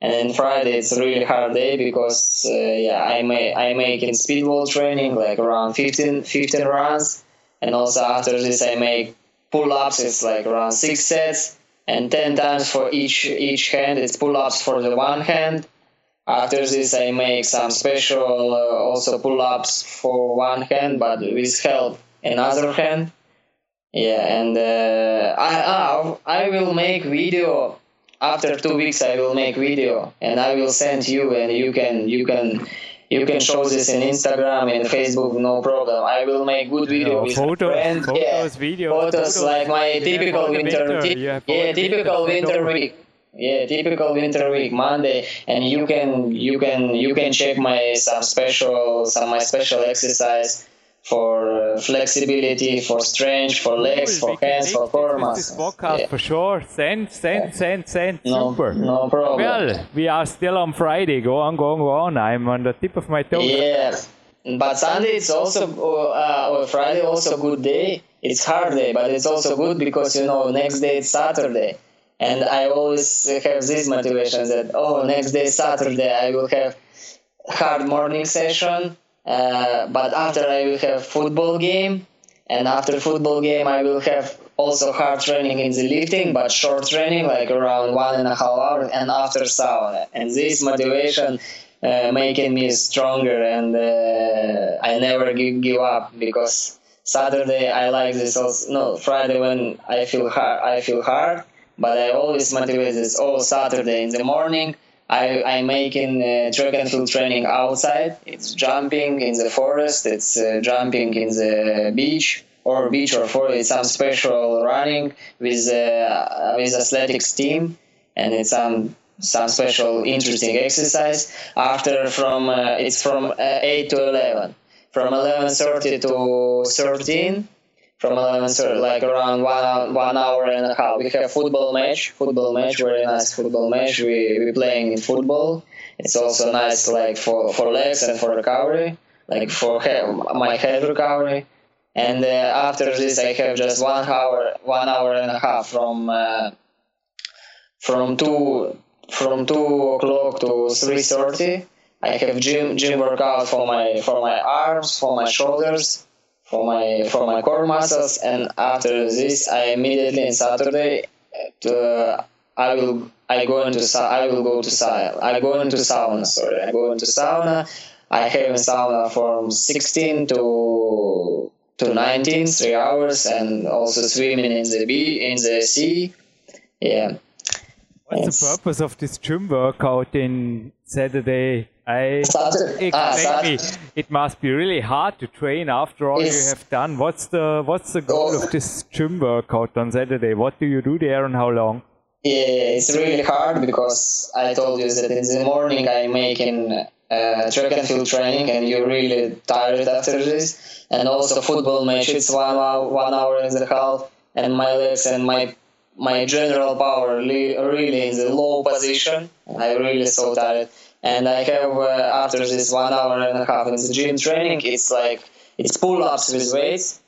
and then Friday it's a really hard day because uh, yeah I may I make in speed wall training like around 15, 15 runs. And also after this I make pull-ups it's like around six sets. And 10 times for each each hand it's pull-ups for the one hand. After this I make some special uh, also pull-ups for one hand but with help another hand. Yeah and uh, I, I will make video after two weeks I will make video and I will send you and you can you can you can show this in Instagram and Facebook, no problem. I will make good video with photos, friend. photos, yeah. video, photos, photos, like my typical winter, winter. yeah, yeah typical winter week. Yeah, typical winter week, Monday, and you can you can you can check my some special some my special exercise for uh, flexibility, for strength, for legs, for hands, for core muscles. This podcast yeah. for sure. Send, send, send, send. No, Super. No problem. Well, we are still on Friday. Go on, go on, go on. I'm on the tip of my toes. Yeah. But Sunday it's also uh, or Friday also good day. It's hard day, but it's also good because you know next day it's Saturday, and I always have this motivation that oh next day Saturday I will have hard morning session uh, but after I will have football game, and after football game I will have also hard training in the lifting, but short training like around one and a half hour, and after sauna. And this motivation uh, making me stronger, and uh, I never give, give up because Saturday I like this. Also, no, Friday when I feel hard, I feel hard, but I always motivate this all Saturday in the morning. I, I'm making uh, track and field training outside. It's jumping in the forest, it's uh, jumping in the beach or beach or forest. It's some special running with uh, with athletics team, and it's some some special interesting exercise. After from uh, it's from uh, eight to eleven, from eleven thirty to thirteen. From thirty, like around one one hour and a half. We have football match, football match, very nice football match. We we playing in football. It's also nice, like for for legs and for recovery, like for my head recovery. And uh, after this, I have just one hour, one hour and a half from uh, from two from two o'clock to three thirty. I have gym gym workout for my for my arms, for my shoulders, for my for my core muscles, and after this, I immediately on Saturday, uh, I will I go into I will go to sauna. I go into sauna. Sorry, I go into sauna. I have in sauna from 16 to to 19, three hours, and also swimming in the be in the sea. Yeah. What's Yes. the purpose of this gym workout in Saturday? I Saturday. Ah, me. It must be really hard to train after all you have done. What's the what's the goal Oh. of this gym workout on Saturday? What do you do there and how long? Yeah, it's really hard because I told you that in the morning I'm making uh, track and field training, and you're really tired after this. And also football match, it's one hour, one hour and a half, and my legs and my my general power really in the low position. I really so tired, and I have uh, after this one hour and a half in the gym training, it's like it's pull ups with weights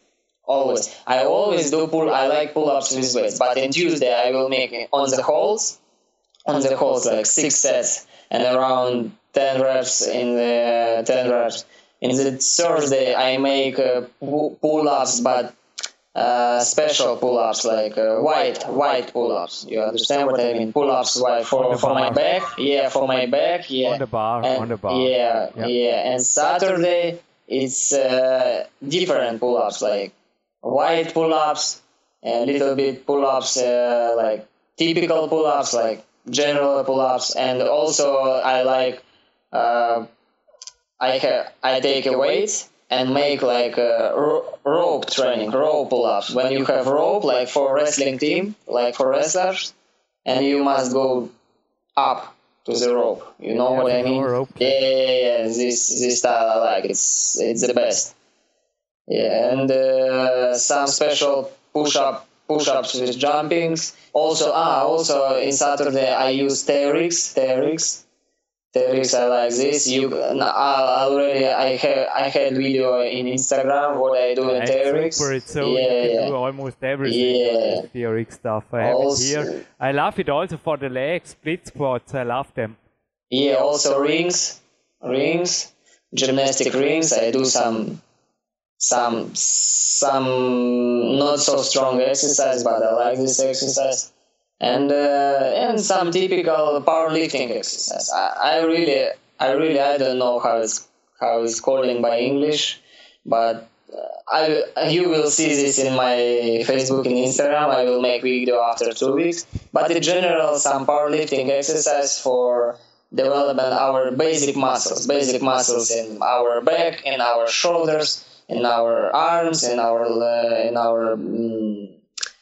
always. I always do pull. I like pull ups with weights, but in Tuesday I will make on the holds, on the holds like six sets and around ten reps in the ten reps. In the Thursday I make uh, pull ups, but uh, special pull ups like uh, white white pull ups. You understand what I mean? Pull ups white for for my back. Yeah, for my back. Yeah. On the bar, And- on the bar. Yeah, Yeah. yeah. And Saturday it's uh, different pull ups like white pull-ups a little bit pull-ups uh, like typical pull-ups like general pull-ups and also i like uh, i ha- i take a weight and make like ro- rope training rope pull-ups when you have rope like for wrestling team like for wrestlers and you must go up to the rope you know Yeah, what i mean rope. yeah, yeah, yeah. This this style I like. It's it's the best. Yeah, and uh, some special push up push ups with jumpings. Also, ah, also in Saturday I use TRX TRX. TRX I like this. You I already I have I had video in Instagram what I do in TRX. super. It's so yeah, you can yeah. do almost everything Yeah. theoretic stuff. I have Also- it here. I love it also for the legs, split squats. I love them. Yeah, also rings, rings, gymnastic rings. I do some, some, some not so strong exercise, but I like this exercise, and uh, and some typical powerlifting exercise. I, I really, I really, I don't know how it's how it's calling by English, but uh, I you will see this in my Facebook and Instagram. I will make video after two weeks. But in general, some powerlifting exercise for development our basic muscles, basic muscles in our back, in our shoulders, in our arms, in our uh, in our mm,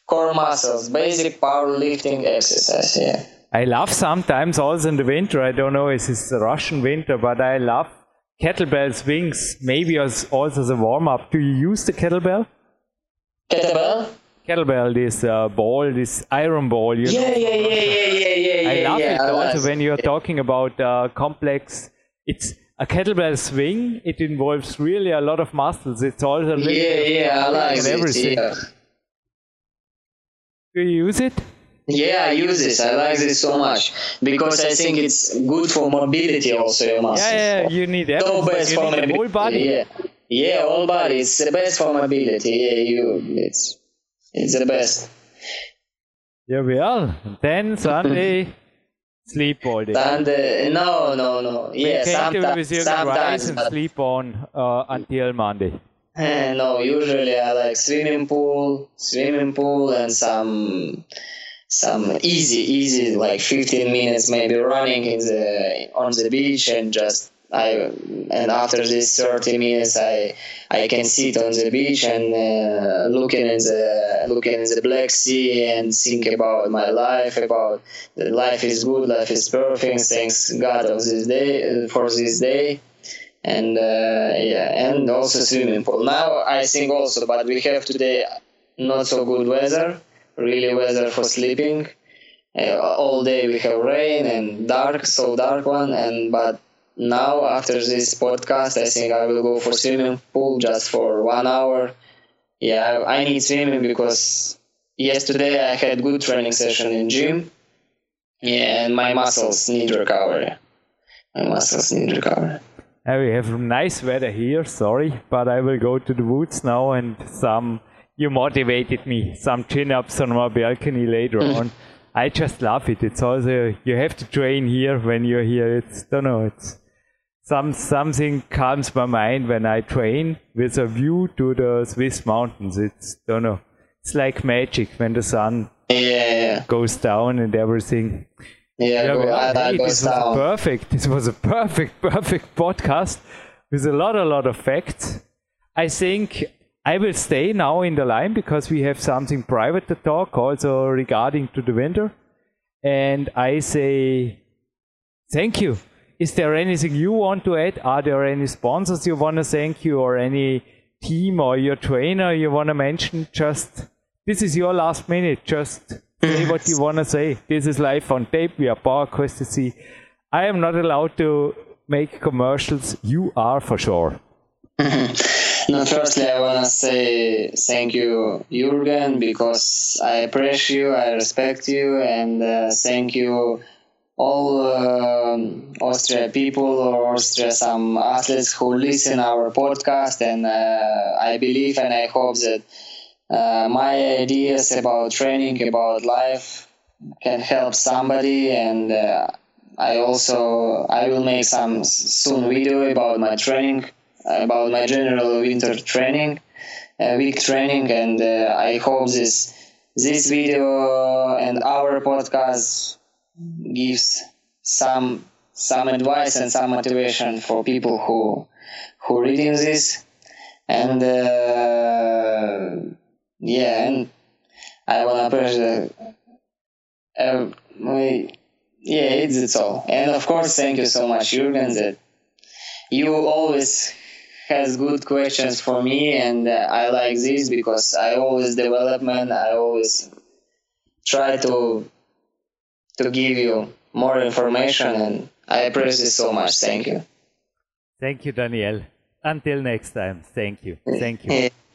core muscles. Basic powerlifting exercise. Yeah. I love sometimes also in the winter. I don't know if it's the Russian winter, but I love kettlebell swings. Maybe as also as a warm up. Do you use the kettlebell? Kettlebell. Kettlebell, this uh, ball, this iron ball. You Yeah, know, yeah, yeah, yeah, yeah, yeah. yeah. I love yeah, it I also like when you're talking about uh, complex. It's a kettlebell swing. It involves really a lot of muscles. It's also a little Yeah, yeah, I like and it. everything. Yeah. Do you use it? Yeah, I use this. I like this so much because I think it's good for mobility also. Your muscles. Yeah, yeah. You need So everything. best for mobility. whole body. Yeah, yeah, all body. It's the best for mobility. Yeah, you. It's it's the best. Yeah, well. Then Sunday, sleep all day. And uh, no, no, no. Yeah, do it with sometimes, your sometimes. rise and sleep on uh, until Monday. Eh, no, usually I like swimming pool, swimming pool, and some some easy, easy like 15 minutes maybe running in the on the beach and just I and after this 30 minutes, I I can sit on the beach and uh, looking in the looking in the Black Sea and think about my life, about life is good, life is perfect. Thanks God of this day for this day, and uh, yeah, and also swimming pool. Now I think also, but we have today not so good weather, really weather for sleeping. Uh, all day we have rain and dark, so dark one, and but now after this podcast i think i will go for swimming pool just for one hour yeah i need swimming because yesterday i had good training session in gym yeah and my muscles need recovery my muscles need recovery uh, we have nice weather here sorry but i will go to the woods now and some you motivated me some chin-ups on my balcony later on I just love it. It's also you have to train here when you're here. It's don't know. It's some something calms my mind when I train with a view to the Swiss mountains. It's don't know. It's like magic when the sun yeah. goes down and everything. Yeah, yeah go, I, hey, this was down. perfect. This was a perfect, perfect podcast with a lot, a lot of facts. I think I will stay now in the line because we have something private to talk also regarding to the winter. And I say thank you is there anything you want to add? Are there any sponsors you want to thank you or any team or your trainer you want to mention? Just this is your last minute. Just say what you want to say. This is live on tape. We are PowerQuest SC. I am not allowed to make commercials. You are for sure. no, firstly, I want to say thank you, Jürgen, because I appreciate you, I respect you, and uh, thank you all uh, Austria people or Austria some athletes who listen our podcast and uh, I believe and I hope that uh, my ideas about training about life can help somebody and uh, I also I will make some soon video about my training about my general winter training uh, week training and uh, I hope this this video and our podcast gives some some advice and some motivation for people who who reading this. And uh, yeah and i want to appreciate uh, my, yeah it's, it's all and of course thank you so much Jürgen that you always has good questions for me and uh, i like this because i always development i always try to to give you more information and I appreciate so much. Thank you. Thank you, Daniel. Until next time. Thank you. Thank you.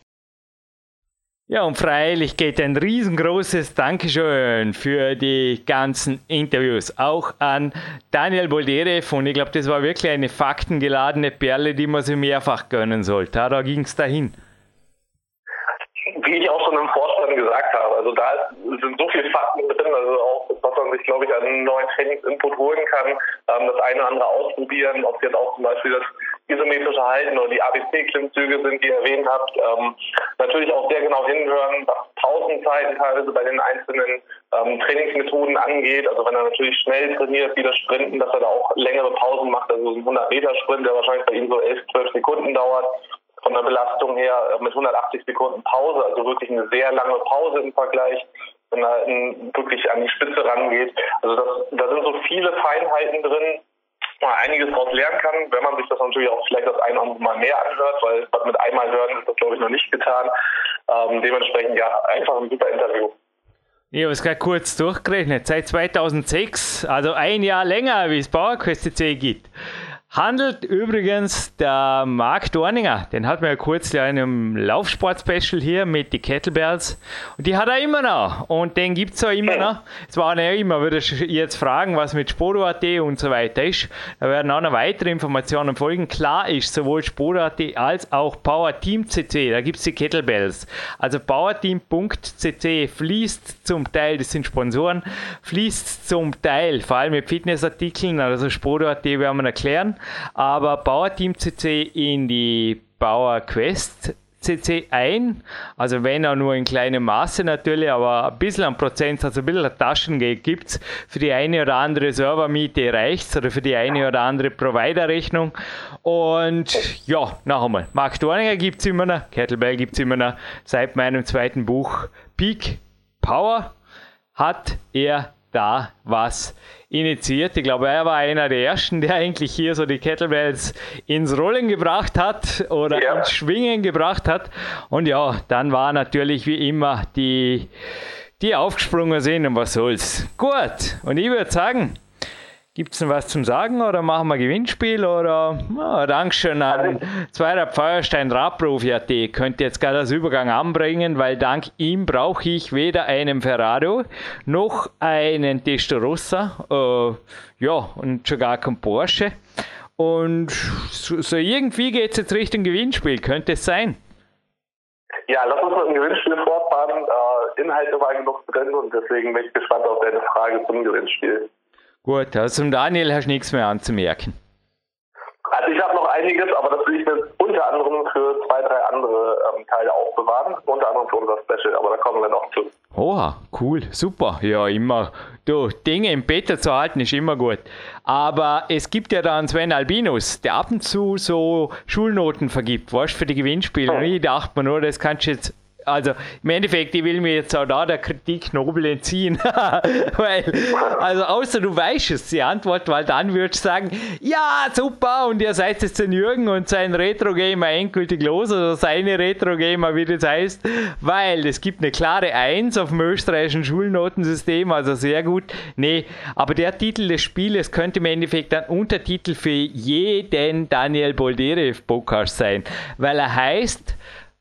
Ja, und freilich geht ein riesengroßes Dankeschön für die ganzen Interviews. Auch an Daniel Bolderev. Und ich glaube, das war wirklich eine faktengeladene Perle, die man sich mehrfach gönnen sollte. Da ging es dahin. Wie ich auch schon im Vorstand gesagt habe, also da sind so viele Fakten drin, also auch was man sich, glaube ich, an neuen Trainingsinput holen kann, ähm, das eine oder andere ausprobieren, ob jetzt auch zum Beispiel das isometrische Halten oder die ABC-Klimmzüge sind, die ihr erwähnt habt. Ähm, natürlich auch sehr genau hinhören, was Pausenzeiten teilweise bei den einzelnen ähm, Trainingsmethoden angeht. Also wenn er natürlich schnell trainiert, wie das Sprinten, dass er da auch längere Pausen macht. Also ein 100-Meter-Sprint, der wahrscheinlich bei ihm so 11, 12 Sekunden dauert von der Belastung her äh, mit 180 Sekunden Pause, also wirklich eine sehr lange Pause im Vergleich wenn er wirklich an die Spitze rangeht. Also das, da sind so viele Feinheiten drin, man einiges daraus lernen kann, wenn man sich das natürlich auch vielleicht das eine oder Mal mehr anhört, weil mit einmal hören ist das, glaube ich, noch nicht getan. Ähm, dementsprechend, ja, einfach ein super Interview. Ich habe es gerade kurz durchgerechnet. Seit 2006, also ein Jahr länger, wie es PowerQuest C gibt, handelt übrigens der Marc Dorninger. Den hat man ja kurz in einem Laufsport-Special hier mit den Kettlebells. Und die hat er immer noch. Und den gibt es auch immer noch. Es waren ja immer, würde ich jetzt fragen, was mit Sporo.at und so weiter ist. Da werden auch noch weitere Informationen folgen. Klar ist, sowohl Sporo.at als auch PowerTeam.cc, da gibt es die Kettlebells. Also PowerTeam.cc fließt zum Teil, das sind Sponsoren, fließt zum Teil, vor allem mit Fitnessartikeln, also Sporo.at werden wir erklären aber Bauer Team CC in die Bauer Quest cc ein. Also wenn auch nur in kleinem Maße natürlich, aber ein bisschen an Prozent, also ein bisschen Taschengeld gibt es. Für die eine oder andere Servermiete reicht es oder für die eine oder andere Provider-Rechnung. Und ja, noch einmal, Mark Dorninger gibt es immer noch, Kettlebell gibt es immer noch. Seit meinem zweiten Buch Peak Power hat er da was initiiert. Ich glaube, er war einer der ersten, der eigentlich hier so die Kettlebells ins Rollen gebracht hat oder ja. ins Schwingen gebracht hat. Und ja, dann war natürlich wie immer die, die aufgesprungen sind und was soll's. Gut, und ich würde sagen, Gibt es noch was zum Sagen oder machen wir Gewinnspiel oder oh, Dankeschön an Zweiter Feuerstein Radprofi.at. Könnt ihr jetzt gerade als Übergang anbringen, weil dank ihm brauche ich weder einen Ferrari noch einen Testarossa, äh, ja, und schon gar keinen Porsche. Und so, so irgendwie geht es jetzt Richtung Gewinnspiel, könnte es sein? Ja, lass uns mit dem Gewinnspiel fortfahren. Äh, Inhalte waren genug drin und deswegen bin ich gespannt auf deine Frage zum Gewinnspiel. Gut, also zum Daniel hast du nichts mehr anzumerken. Also ich habe noch einiges, aber das will ich mir unter anderem für zwei, drei andere ähm, Teile aufbewahren. Unter anderem für unser Special, aber da kommen wir noch zu. Oha, cool, super. Ja, immer. Du, Dinge im Beta zu halten ist immer gut. Aber es gibt ja dann Sven Albinus, der ab und zu so Schulnoten vergibt, weißt für die Gewinnspiele. Hm. Und ich dachte mir nur, das kannst du jetzt also im Endeffekt, ich will mir jetzt auch da der Kritik Nobel entziehen. weil, also außer du weißt es, die Antwort, weil dann würdest du sagen, ja, super, und ihr seid jetzt den Jürgen und sein Retro-Gamer endgültig los, oder seine Retro-Gamer, wie das heißt, weil es gibt eine klare Eins auf dem österreichischen Schulnotensystem, also sehr gut. Nee, aber der Titel des Spieles könnte im Endeffekt ein Untertitel für jeden Daniel Bolderev Podcast sein, weil er heißt,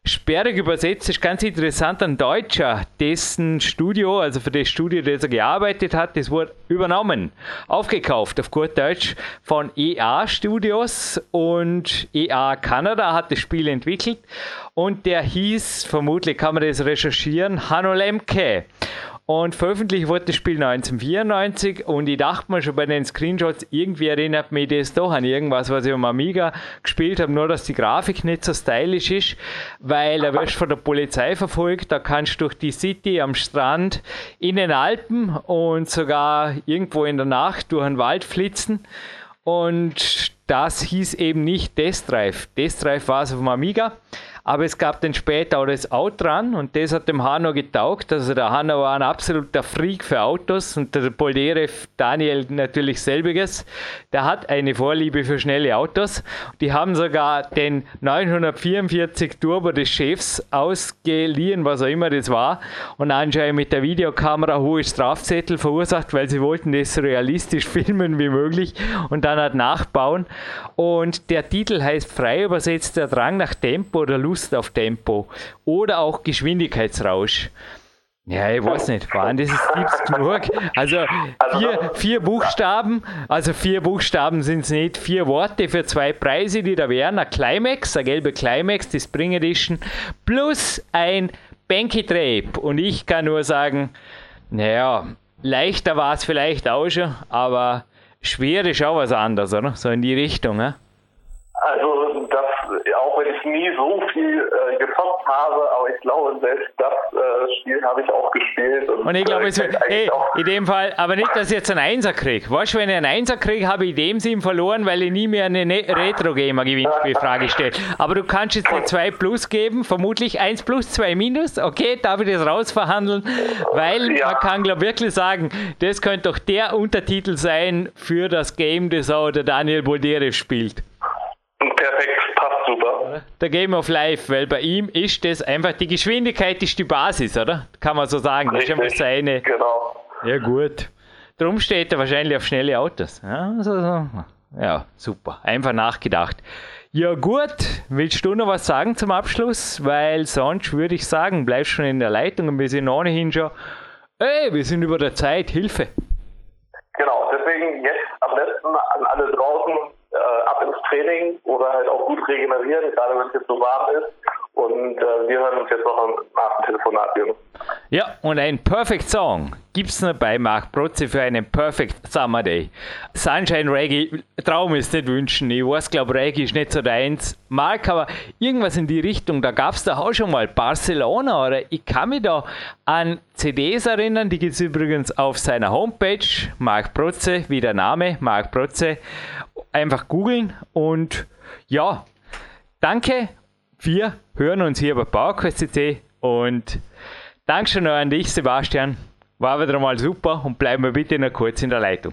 Sperrig übersetzt ist ganz interessant. Ein Deutscher, dessen Studio, also für das Studio, das er gearbeitet hat, das wurde übernommen, aufgekauft auf gut Deutsch von EA Studios und EA Kanada hat das Spiel entwickelt und der hieß, vermutlich kann man das recherchieren, Hanno Lemke. Und veröffentlicht wurde das Spiel 1994 und ich dachte mir schon bei den Screenshots, irgendwie erinnert mich das doch an irgendwas, was ich am Amiga gespielt habe, nur dass die Grafik nicht so stylisch ist, weil da wirst von der Polizei verfolgt, da kannst du durch die City am Strand in den Alpen und sogar irgendwo in der Nacht durch den Wald flitzen und das hieß eben nicht Death Drive. Death Drive war es auf dem Amiga. Aber es gab dann später auch das Outrun und das hat dem Hanno getaugt. Also der Hanno war ein absoluter Freak für Autos und der Polderev Daniel natürlich selbiges. Der hat eine Vorliebe für schnelle Autos. Die haben sogar den 944 Turbo des Chefs ausgeliehen, was auch immer das war, und anscheinend mit der Videokamera hohe Strafzettel verursacht, weil sie wollten das so realistisch filmen wie möglich und dann halt nachbauen. Und der Titel heißt frei übersetzt der Drang nach Tempo oder Lust Lust auf Tempo oder auch Geschwindigkeitsrausch. Ja, ich weiß nicht, waren das ist Tipps genug? Also vier, vier Buchstaben, also vier Buchstaben sind es nicht, vier Worte für zwei Preise, die da wären. Ein Climax, ein gelbe Climax, die Spring Edition, plus ein Banky Trape. Und ich kann nur sagen, naja, leichter war es vielleicht auch schon, aber schwer ist auch was anderes, oder? So in die Richtung, ne? Also das, ich nie so viel äh, gezockt habe, aber ich glaube, selbst das äh, Spiel habe ich auch gespielt. Und, und ich glaube, äh, hey, in dem Fall, aber nicht, dass ich jetzt einen Einser kriege. Weißt du, wenn ich einen Einser kriege, habe ich in dem Sinn verloren, weil ich nie mehr eine ne Retro-Gamer-Gewinnspielfrage stelle. Aber du kannst jetzt eine 2 Plus geben, vermutlich 1 Plus, 2 Minus. Okay, darf ich das rausverhandeln? Weil ja. man kann, glaube wirklich sagen, das könnte doch der Untertitel sein für das Game, das auch der Daniel Bolderev spielt. Perfekt, super. Der Game of Life, weil bei ihm ist das einfach, die Geschwindigkeit ist die Basis, oder? Kann man so sagen. Richtig, das ist seine. Genau. Ja, gut. Darum steht er wahrscheinlich auf schnelle Autos. Ja, so, so. ja, super. Einfach nachgedacht. Ja, gut. Willst du noch was sagen zum Abschluss? Weil sonst würde ich sagen, bleibst schon in der Leitung und wir sind ohnehin schon. Ey, wir sind über der Zeit. Hilfe. Genau, deswegen jetzt am besten an alle draußen Training oder halt auch gut regenerieren, gerade wenn es jetzt so warm ist. Und äh, wir hören uns jetzt noch nach dem Telefonat, Jürgen. Ja, und ein Perfect Song gibt es noch bei Marc Protze für einen Perfect Summer Day. Sunshine Reggae, Traum ist nicht wünschen. Ich weiß, glaube Reggae ist nicht so deins. Marc, aber irgendwas in die Richtung, da gab es da auch schon mal Barcelona oder ich kann mich da an CDs erinnern, die gibt es übrigens auf seiner Homepage, Marc Protze, wie der Name, Marc Protze. Einfach googeln und ja, danke. Wir hören uns hier bei PowerQuest und Dankeschön an dich, Sebastian. War wieder mal super und bleiben wir bitte noch kurz in der Leitung.